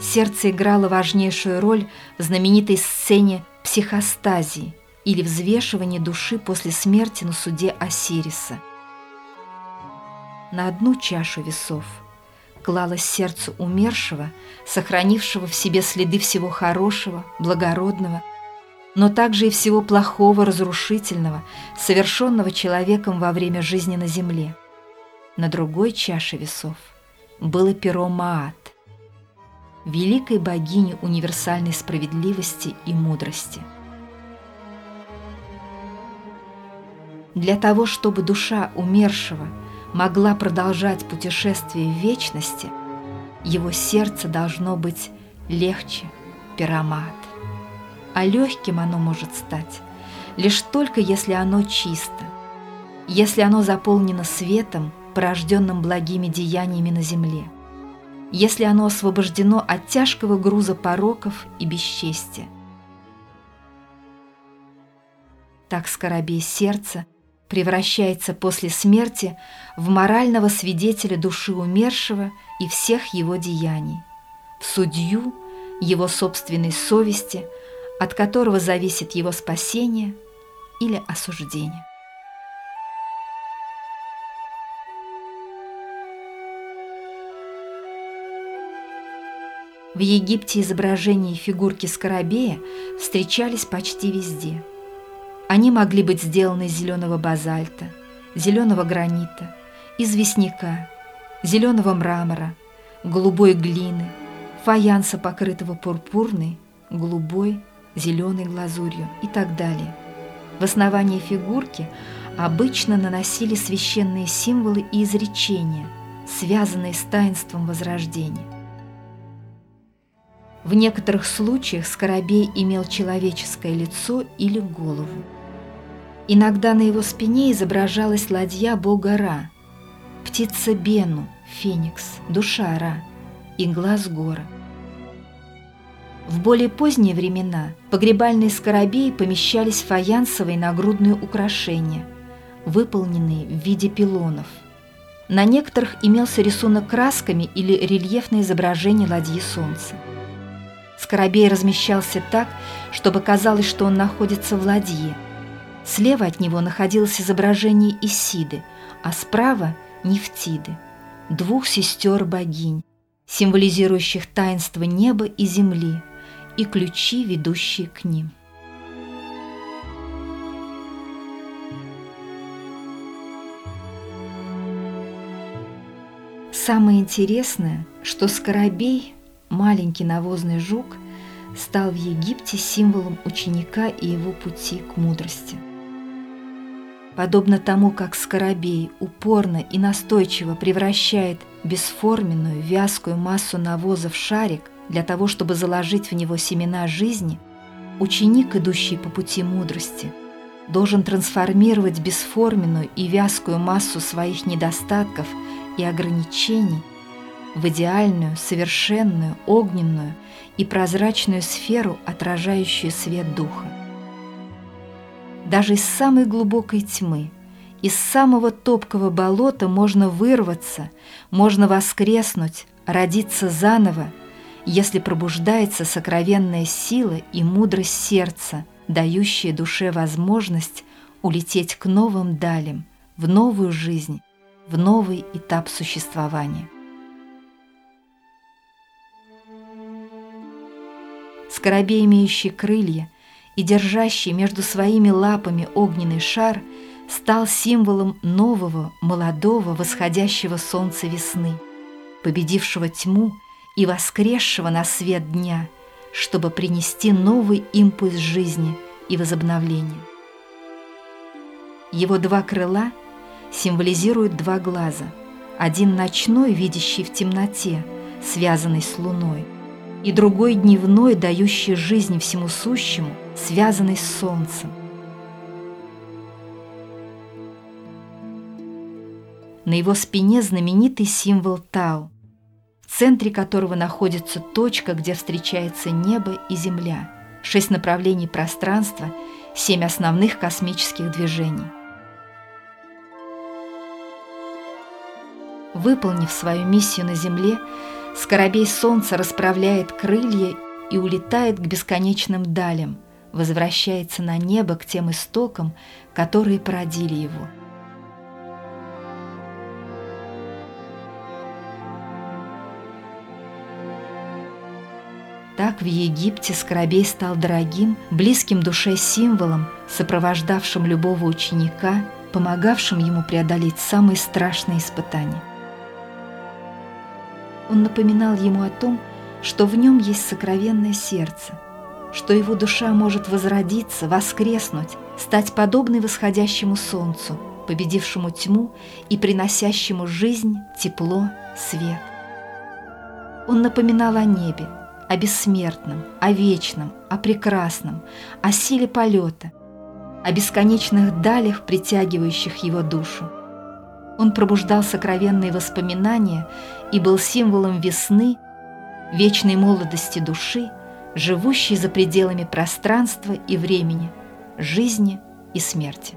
Сердце играло важнейшую роль в знаменитой сцене психостазии или взвешивания души после смерти на суде Осириса. На одну чашу весов клалось сердце умершего, сохранившего в себе следы всего хорошего, благородного, но также и всего плохого, разрушительного, совершенного человеком во время жизни на земле. На другой чаше весов было перо Маат, великой богини универсальной справедливости и мудрости. Для того, чтобы душа умершего могла продолжать путешествие в вечности, его сердце должно быть легче пиромат. А легким оно может стать лишь только если оно чисто, если оно заполнено светом, порожденным благими деяниями на земле – если оно освобождено от тяжкого груза пороков и бесчестия. Так скоробей сердца превращается после смерти в морального свидетеля души умершего и всех его деяний, в судью его собственной совести, от которого зависит его спасение или осуждение. В Египте изображения и фигурки скоробея встречались почти везде. Они могли быть сделаны из зеленого базальта, зеленого гранита, известняка, зеленого мрамора, голубой глины, фаянса, покрытого пурпурной, голубой, зеленой глазурью и так далее. В основании фигурки обычно наносили священные символы и изречения, связанные с таинством Возрождения. В некоторых случаях скоробей имел человеческое лицо или голову. Иногда на его спине изображалась ладья бога Ра, птица Бену, феникс, душа Ра и глаз гора. В более поздние времена погребальные скоробеи помещались в фаянсовые нагрудные украшения, выполненные в виде пилонов. На некоторых имелся рисунок красками или рельефное изображение ладьи солнца. Скоробей размещался так, чтобы казалось, что он находится в ладье. Слева от него находилось изображение Исиды, а справа – Нефтиды, двух сестер-богинь, символизирующих таинство неба и земли и ключи, ведущие к ним. Самое интересное, что Скоробей маленький навозный жук стал в Египте символом ученика и его пути к мудрости. Подобно тому, как скоробей упорно и настойчиво превращает бесформенную вязкую массу навоза в шарик для того, чтобы заложить в него семена жизни, ученик, идущий по пути мудрости, должен трансформировать бесформенную и вязкую массу своих недостатков и ограничений – в идеальную, совершенную, огненную и прозрачную сферу, отражающую свет Духа. Даже из самой глубокой тьмы, из самого топкого болота можно вырваться, можно воскреснуть, родиться заново, если пробуждается сокровенная сила и мудрость сердца, дающая душе возможность улететь к новым далям, в новую жизнь, в новый этап существования. Скоробей, имеющий крылья и держащий между своими лапами огненный шар, стал символом нового, молодого, восходящего солнца весны, победившего тьму и воскресшего на свет дня, чтобы принести новый импульс жизни и возобновления. Его два крыла символизируют два глаза, один ночной, видящий в темноте, связанный с луной, и другой дневной, дающий жизнь всему сущему, связанный с солнцем. На его спине знаменитый символ Тау, в центре которого находится точка, где встречается небо и земля, шесть направлений пространства, семь основных космических движений. Выполнив свою миссию на Земле, Скоробей Солнца расправляет крылья и улетает к бесконечным далям, возвращается на небо к тем истокам, которые породили его. Так в Египте Скоробей стал дорогим, близким душе символом, сопровождавшим любого ученика, помогавшим ему преодолеть самые страшные испытания. Он напоминал ему о том, что в нем есть сокровенное сердце, что его душа может возродиться, воскреснуть, стать подобной восходящему солнцу, победившему тьму и приносящему жизнь, тепло, свет. Он напоминал о небе, о бессмертном, о вечном, о прекрасном, о силе полета, о бесконечных далях, притягивающих его душу. Он пробуждал сокровенные воспоминания и был символом весны, вечной молодости души, живущей за пределами пространства и времени, жизни и смерти.